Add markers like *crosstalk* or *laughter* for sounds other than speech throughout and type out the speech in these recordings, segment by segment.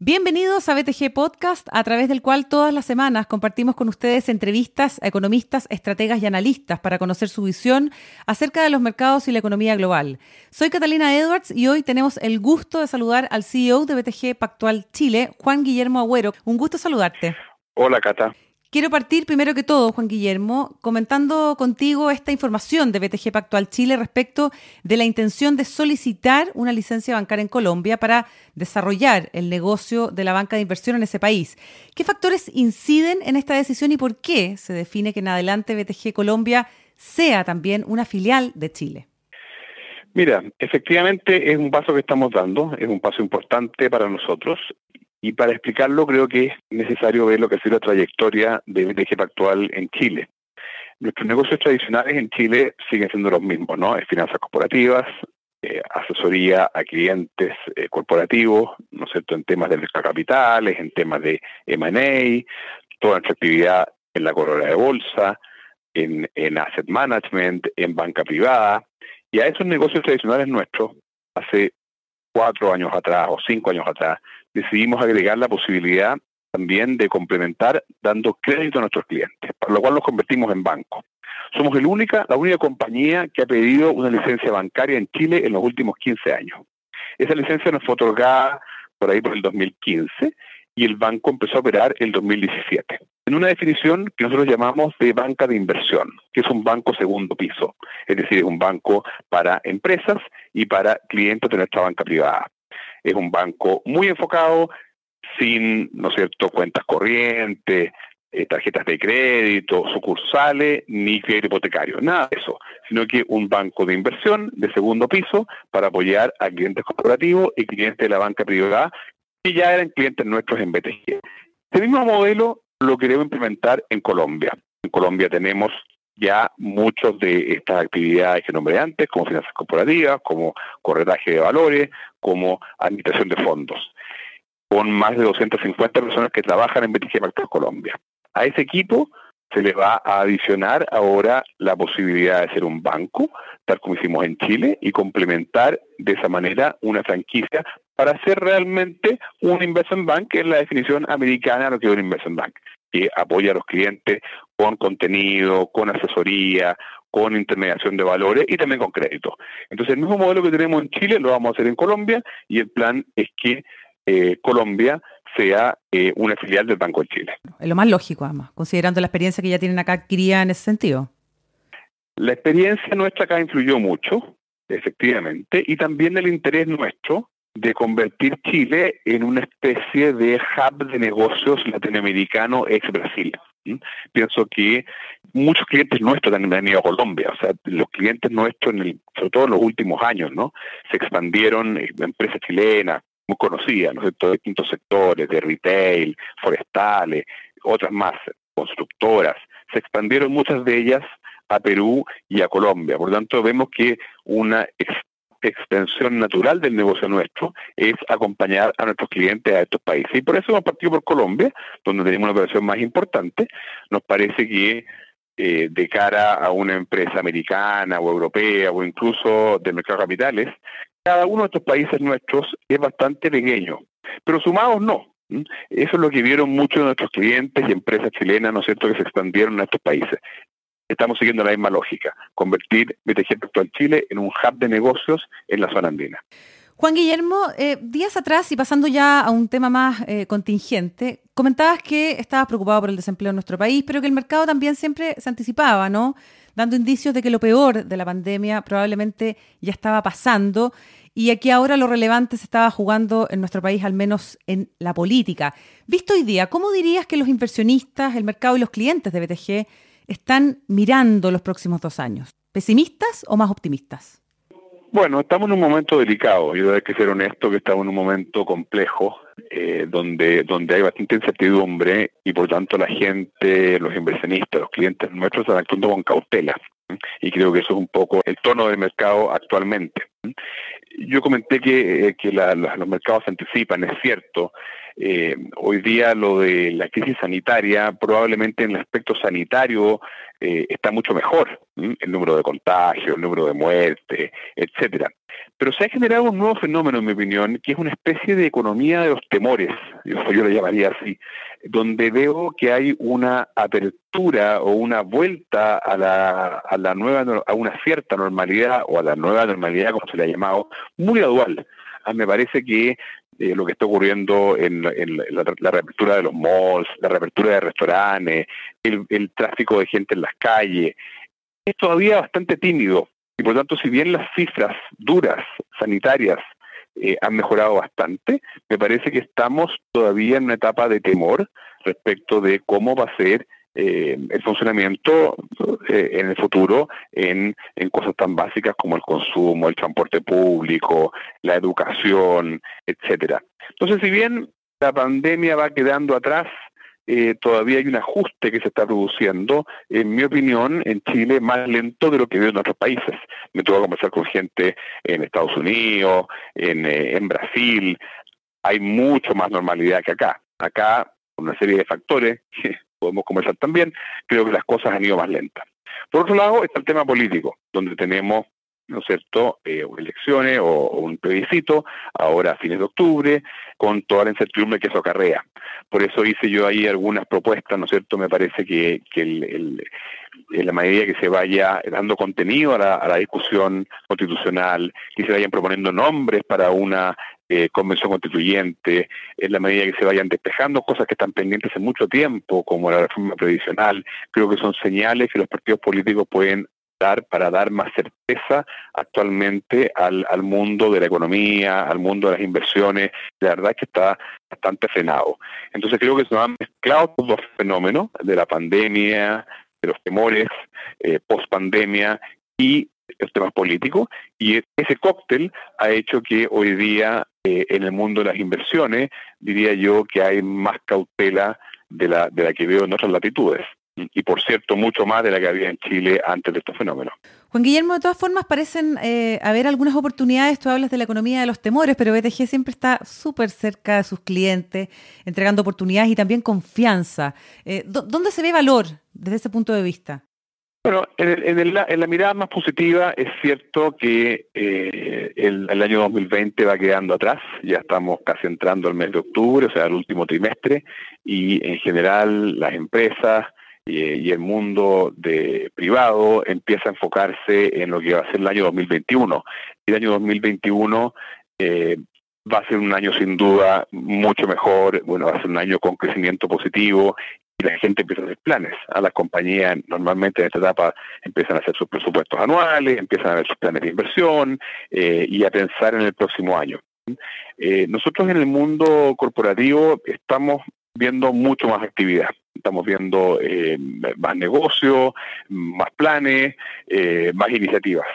Bienvenidos a BTG Podcast, a través del cual todas las semanas compartimos con ustedes entrevistas a economistas, estrategas y analistas para conocer su visión acerca de los mercados y la economía global. Soy Catalina Edwards y hoy tenemos el gusto de saludar al CEO de BTG Pactual Chile, Juan Guillermo Agüero. Un gusto saludarte. Hola, Cata. Quiero partir primero que todo, Juan Guillermo, comentando contigo esta información de BTG Pactual Chile respecto de la intención de solicitar una licencia bancaria en Colombia para desarrollar el negocio de la banca de inversión en ese país. ¿Qué factores inciden en esta decisión y por qué se define que en adelante BTG Colombia sea también una filial de Chile? Mira, efectivamente es un paso que estamos dando, es un paso importante para nosotros y para explicarlo creo que es necesario ver lo que ha sido la trayectoria de BTG actual en Chile. Nuestros negocios tradicionales en Chile siguen siendo los mismos, ¿no? Es finanzas corporativas, eh, asesoría a clientes eh, corporativos, ¿no es cierto?, en temas de mercado capitales, en temas de M&A, toda nuestra actividad en la corona de bolsa, en, en asset management, en banca privada, y a esos negocios tradicionales nuestros, hace cuatro años atrás o cinco años atrás, decidimos agregar la posibilidad también de complementar dando crédito a nuestros clientes, por lo cual los convertimos en banco. Somos el única, la única compañía que ha pedido una licencia bancaria en Chile en los últimos 15 años. Esa licencia nos fue otorgada por ahí por el 2015 y el banco empezó a operar el 2017. En una definición que nosotros llamamos de banca de inversión, que es un banco segundo piso, es decir, es un banco para empresas y para clientes de nuestra banca privada es un banco muy enfocado, sin, ¿no es cierto?, cuentas corrientes, eh, tarjetas de crédito, sucursales, ni crédito hipotecario, nada de eso, sino que un banco de inversión de segundo piso para apoyar a clientes corporativos y clientes de la banca privada que ya eran clientes nuestros en BTG. Este mismo modelo lo queremos implementar en Colombia. En Colombia tenemos ya muchas de estas actividades que nombré antes, como finanzas corporativas, como corretaje de valores, como administración de fondos, con más de 250 personas que trabajan en BTG Pactual Colombia. A ese equipo se le va a adicionar ahora la posibilidad de ser un banco, tal como hicimos en Chile, y complementar de esa manera una franquicia para ser realmente un investment bank, que es la definición americana de lo que es un investment bank que apoya a los clientes con contenido, con asesoría, con intermediación de valores y también con crédito. Entonces, el mismo modelo que tenemos en Chile lo vamos a hacer en Colombia y el plan es que eh, Colombia sea eh, una filial del Banco de Chile. Es lo más lógico, además, considerando la experiencia que ya tienen acá adquirida en ese sentido. La experiencia nuestra acá influyó mucho, efectivamente, y también el interés nuestro de convertir Chile en una especie de hub de negocios latinoamericano ex Brasil. Pienso que muchos clientes nuestros han venido a Colombia, o sea, los clientes nuestros, en el, sobre todo en los últimos años, ¿no? Se expandieron en empresas chilenas muy conocidas, ¿no? De distintos sectores, de retail, forestales, otras más, constructoras. Se expandieron muchas de ellas a Perú y a Colombia. Por lo tanto, vemos que una extensión natural del negocio nuestro es acompañar a nuestros clientes a estos países. Y por eso hemos partido por Colombia, donde tenemos una operación más importante. Nos parece que eh, de cara a una empresa americana o europea o incluso del mercado de capitales, cada uno de estos países nuestros es bastante pequeño, pero sumados no. Eso es lo que vieron muchos de nuestros clientes y empresas chilenas, ¿no es cierto?, que se expandieron a estos países estamos siguiendo la misma lógica, convertir BTG Pactual Chile en un hub de negocios en la zona andina. Juan Guillermo, eh, días atrás y pasando ya a un tema más eh, contingente, comentabas que estabas preocupado por el desempleo en nuestro país, pero que el mercado también siempre se anticipaba, ¿no? Dando indicios de que lo peor de la pandemia probablemente ya estaba pasando y aquí ahora lo relevante se estaba jugando en nuestro país, al menos en la política. Visto hoy día, ¿cómo dirías que los inversionistas, el mercado y los clientes de BTG están mirando los próximos dos años? ¿Pesimistas o más optimistas? Bueno, estamos en un momento delicado. Yo hay que ser honesto que estamos en un momento complejo, eh, donde, donde hay bastante incertidumbre y por tanto la gente, los inversionistas, los clientes nuestros están actuando con cautela. Y creo que eso es un poco el tono del mercado actualmente. Yo comenté que, eh, que los mercados se anticipan, es cierto, eh, hoy día lo de la crisis sanitaria, probablemente en el aspecto sanitario eh, está mucho mejor el número de contagios, el número de muertes, etcétera. Pero se ha generado un nuevo fenómeno, en mi opinión, que es una especie de economía de los temores, yo, yo lo llamaría así, donde veo que hay una apertura o una vuelta a la, a la nueva, a una cierta normalidad o a la nueva normalidad, como se le ha llamado, muy gradual. Ah, me parece que eh, lo que está ocurriendo en, la, reapertura de los malls, la reapertura de restaurantes, el, tráfico de gente en las calles, es todavía bastante tímido. Y por tanto, si bien las cifras duras, sanitarias, eh, han mejorado bastante, me parece que estamos todavía en una etapa de temor respecto de cómo va a ser eh, el funcionamiento eh, en el futuro en, en cosas tan básicas como el consumo, el transporte público, la educación, etcétera. Entonces, si bien la pandemia va quedando atrás, eh, todavía hay un ajuste que se está produciendo, en mi opinión, en Chile más lento de lo que veo en otros países. Me tuvo que conversar con gente en Estados Unidos, en, en Brasil. Hay mucho más normalidad que acá. Acá, una serie de factores *laughs* podemos conversar también, creo que las cosas han ido más lentas. Por otro lado está el tema político, donde tenemos ¿no es cierto?, eh, elecciones o, un plebiscito, ahora a fines de octubre, con toda la incertidumbre que eso acarrea. Por eso hice yo ahí algunas propuestas, ¿no es cierto?, me parece que, que el, en la medida que se vaya dando contenido a la, discusión constitucional, que se vayan proponiendo nombres para una eh, convención constituyente, en la medida que se vayan despejando cosas que están pendientes hace mucho tiempo, como la reforma previsional, creo que son señales que los partidos políticos pueden dar para dar más certeza actualmente al, al mundo de la economía, al mundo de las inversiones. La verdad es que está bastante frenado. Entonces creo que se han mezclado los fenómenos de la pandemia, de los temores eh, post pandemia y los temas políticos. Y ese cóctel ha hecho que hoy día eh, en el mundo de las inversiones, diría yo que hay más cautela de la, de la que veo en otras latitudes y por cierto mucho más de la que había en Chile antes de estos fenómenos. Juan Guillermo, de todas formas parecen eh, haber algunas oportunidades, tú hablas de la economía de los temores, pero BTG siempre está súper cerca de sus clientes, entregando oportunidades y también confianza. Eh, ¿Dónde se ve valor desde ese punto de vista? Bueno, en, la mirada más positiva es cierto que eh, el, el, año 2020 va quedando atrás, ya estamos casi entrando al mes de octubre, o sea, el último trimestre, y en general las empresas, y, el mundo de privado empieza a enfocarse en lo que va a ser el año 2021. Y el año 2021 eh, va a ser un año sin duda mucho mejor, bueno, va a ser un año con crecimiento positivo y la gente empieza a hacer planes. Las compañías normalmente en esta etapa empiezan a hacer sus presupuestos anuales, empiezan a ver sus planes de inversión eh, y a pensar en el próximo año. Eh, nosotros en el mundo corporativo estamos viendo mucho más actividad. Estamos viendo eh, más negocios, más planes, eh, más iniciativas.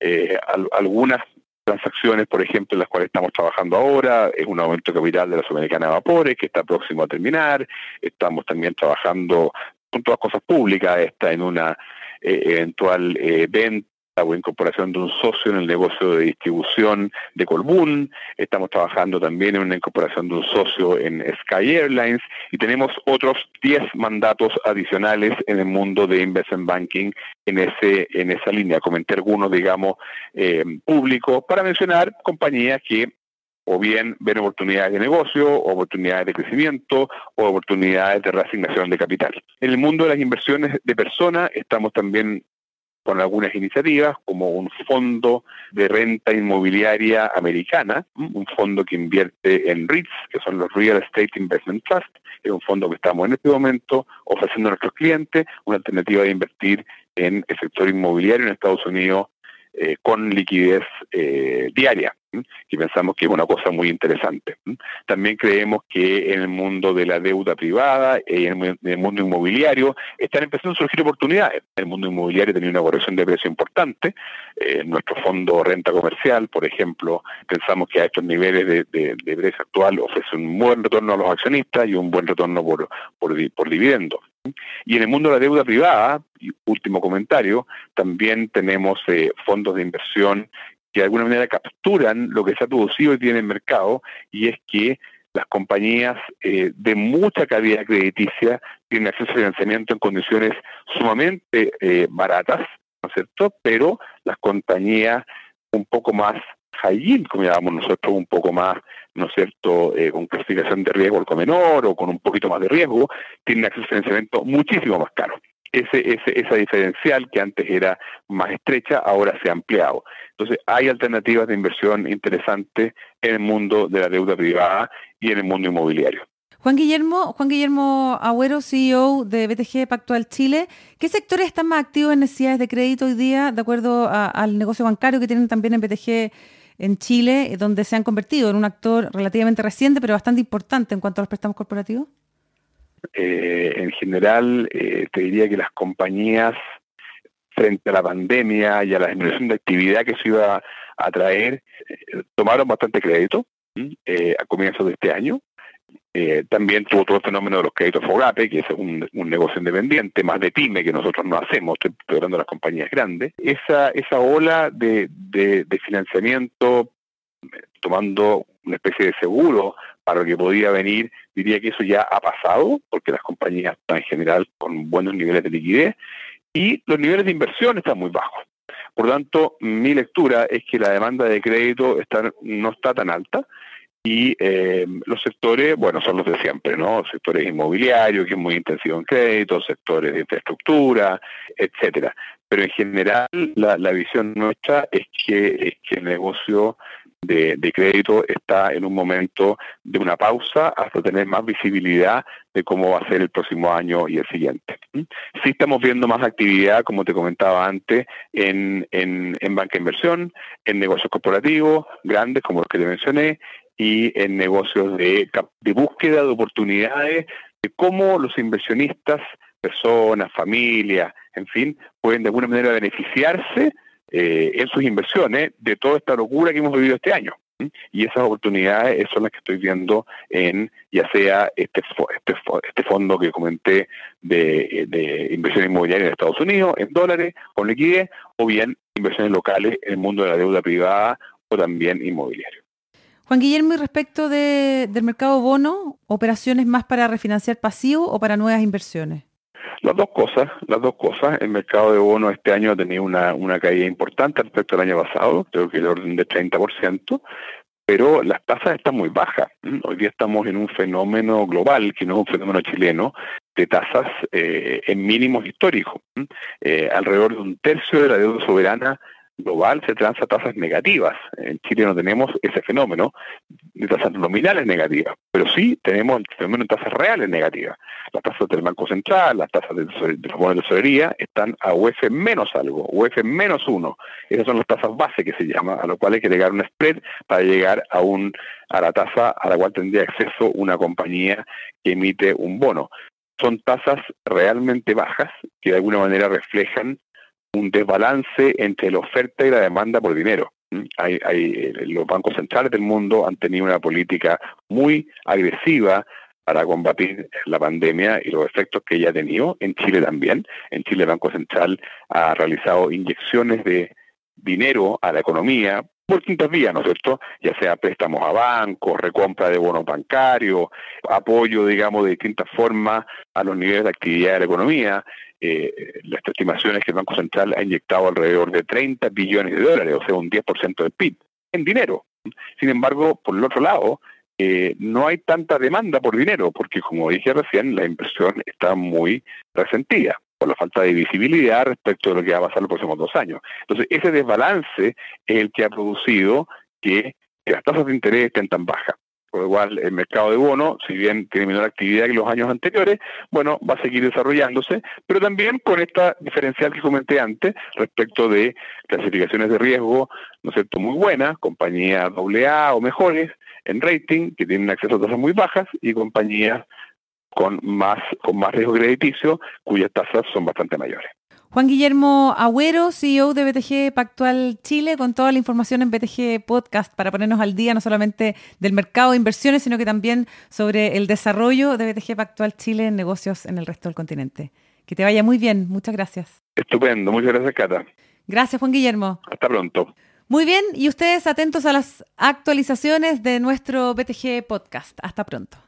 Eh, algunas transacciones, por ejemplo, en las cuales estamos trabajando ahora, es un aumento capital de la Sudamericana de Vapores, que está próximo a terminar. Estamos también trabajando con todas cosas públicas, está en una eventual venta o incorporación de un socio en el negocio de distribución de Colbún, estamos trabajando también en una incorporación de un socio en Sky Airlines y tenemos otros 10 mandatos adicionales en el mundo de investment banking en ese en esa línea. Comenté algunos, digamos, eh, públicos para mencionar compañías que o bien ven oportunidades de negocio, oportunidades de crecimiento o oportunidades de reasignación de capital. En el mundo de las inversiones de personas estamos también con algunas iniciativas, como un fondo de renta inmobiliaria americana, un fondo que invierte en REITs, que son los Real Estate Investment Trust, es un fondo que estamos en este momento ofreciendo a nuestros clientes una alternativa de invertir en el sector inmobiliario en Estados Unidos eh, con liquidez eh, diaria que pensamos que es una cosa muy interesante. También creemos que en el mundo de la deuda privada y en el mundo inmobiliario están empezando a surgir oportunidades. El mundo inmobiliario tenía una corrección de precio importante. Eh, nuestro fondo renta comercial, por ejemplo, pensamos que a estos niveles de, precio actual ofrece un buen retorno a los accionistas y un buen retorno por, por, por. Y en el mundo de la deuda privada, último comentario, también tenemos eh, fondos de inversión que de alguna manera capturan lo que se ha producido y tiene en el mercado, y es que las compañías eh, de mucha calidad crediticia tienen acceso a financiamiento en condiciones sumamente eh, baratas, ¿no es cierto? Pero las compañías un poco más high yield, como llamamos nosotros, un poco más, ¿no es cierto?, eh, con clasificación de riesgo algo menor o con un poquito más de riesgo, tienen acceso a financiamiento muchísimo más caro. Ese, ese, esa diferencial que antes era más estrecha, ahora se ha ampliado. Entonces, hay alternativas de inversión interesantes en el mundo de la deuda privada y en el mundo inmobiliario. Juan Guillermo, Juan Guillermo Agüero, CEO de BTG Pactual Chile, ¿qué sectores están más activos en necesidades de crédito hoy día, de acuerdo al negocio bancario que tienen también en BTG en Chile, donde se han convertido en un actor relativamente reciente, pero bastante importante en cuanto a los préstamos corporativos? Eh, en general, eh, te diría que las compañías, frente a la pandemia y a la disminución de actividad que se iba a traer, eh, tomaron bastante crédito a comienzos de este año. También tuvo todo el fenómeno de los créditos FOGAPE, que es un, negocio independiente, más de pyme que nosotros no hacemos, estoy, hablando de las compañías grandes. Esa, esa ola de, de, de financiamiento tomando una especie de seguro para lo que podía venir, diría que eso ya ha pasado, porque las compañías están en general con buenos niveles de liquidez y los niveles de inversión están muy bajos. Por lo tanto, mi lectura es que la demanda de crédito está, no está tan alta y eh, los sectores, bueno, son los de siempre, ¿no? Sectores inmobiliarios, que es muy intensivo en crédito, sectores de infraestructura, etcétera. Pero en general, la, visión nuestra es que, el negocio de, crédito está en un momento de una pausa hasta tener más visibilidad de cómo va a ser el próximo año y el siguiente. Sí estamos viendo más actividad, como te comentaba antes, en, en, en banca de inversión, en negocios corporativos grandes como los que te mencioné y en negocios de, de búsqueda de oportunidades de cómo los inversionistas, personas, familias, en fin, pueden de alguna manera beneficiarse eh, en sus inversiones de toda esta locura que hemos vivido este año. Y esas oportunidades son las que estoy viendo en ya sea este, este, este fondo que comenté de, de inversión inmobiliaria en Estados Unidos, en dólares, con liquidez, o bien inversiones locales en el mundo de la deuda privada o también inmobiliario. Juan Guillermo, y respecto de, del mercado bono, ¿operaciones más para refinanciar pasivo o para nuevas inversiones? Las dos cosas, las dos cosas. El mercado de bonos este año ha tenido una, una caída importante respecto al año pasado, creo que el orden de 30%, pero las tasas están muy bajas. Hoy día estamos en un fenómeno global, que no es un fenómeno chileno, de tasas eh, en mínimos históricos. Eh, alrededor de un tercio de la deuda soberana global se transa tasas negativas. En Chile no tenemos ese fenómeno de tasas nominales negativas, pero sí tenemos el fenómeno de tasas reales negativas. Las tasas del Banco Central, las tasas de, los bonos de tesorería están a UF menos algo, UF menos uno. Esas son las tasas base que se llama, a lo cual hay que llegar un spread para llegar a un a la tasa a la cual tendría acceso una compañía que emite un bono. Son tasas realmente bajas que de alguna manera reflejan un desbalance entre la oferta y la demanda por dinero. ¿Mm? Hay, hay, eh, los bancos centrales del mundo han tenido una política muy agresiva para combatir la pandemia y los efectos que ella ha tenido, en Chile también. En Chile el Banco Central ha realizado inyecciones de dinero a la economía por distintas vías, ¿no es cierto? Ya sea préstamos a bancos, recompra de bonos bancarios, apoyo, digamos, de distintas formas a los niveles de actividad de la economía. Eh, las estimaciones que el Banco Central ha inyectado alrededor de 30 billones de dólares, o sea, un 10% del PIB, en dinero. Sin embargo, por el otro lado, eh, no hay tanta demanda por dinero, porque como dije recién, la inversión está muy resentida por la falta de visibilidad respecto de lo que va a pasar los próximos dos años. Entonces, ese desbalance es el que ha producido que las tasas de interés estén tan bajas. Por lo cual, el mercado de bonos, si bien tiene menor actividad que los años anteriores, bueno, va a seguir desarrollándose, pero también con esta diferencial que comenté antes respecto de clasificaciones de riesgo, ¿no es cierto?, muy buenas, compañías AA o mejores en rating, que tienen acceso a tasas muy bajas, y compañías con más, con más riesgo crediticio, cuyas tasas son bastante mayores. Juan Guillermo Agüero, CEO de BTG Pactual Chile, con toda la información en BTG Podcast para ponernos al día no solamente del mercado de inversiones, sino que también sobre el desarrollo de BTG Pactual Chile en negocios en el resto del continente. Que te vaya muy bien, muchas gracias. Estupendo, muchas gracias, Cata. Gracias, Juan Guillermo. Hasta pronto. Muy bien, y ustedes atentos a las actualizaciones de nuestro BTG Podcast. Hasta pronto.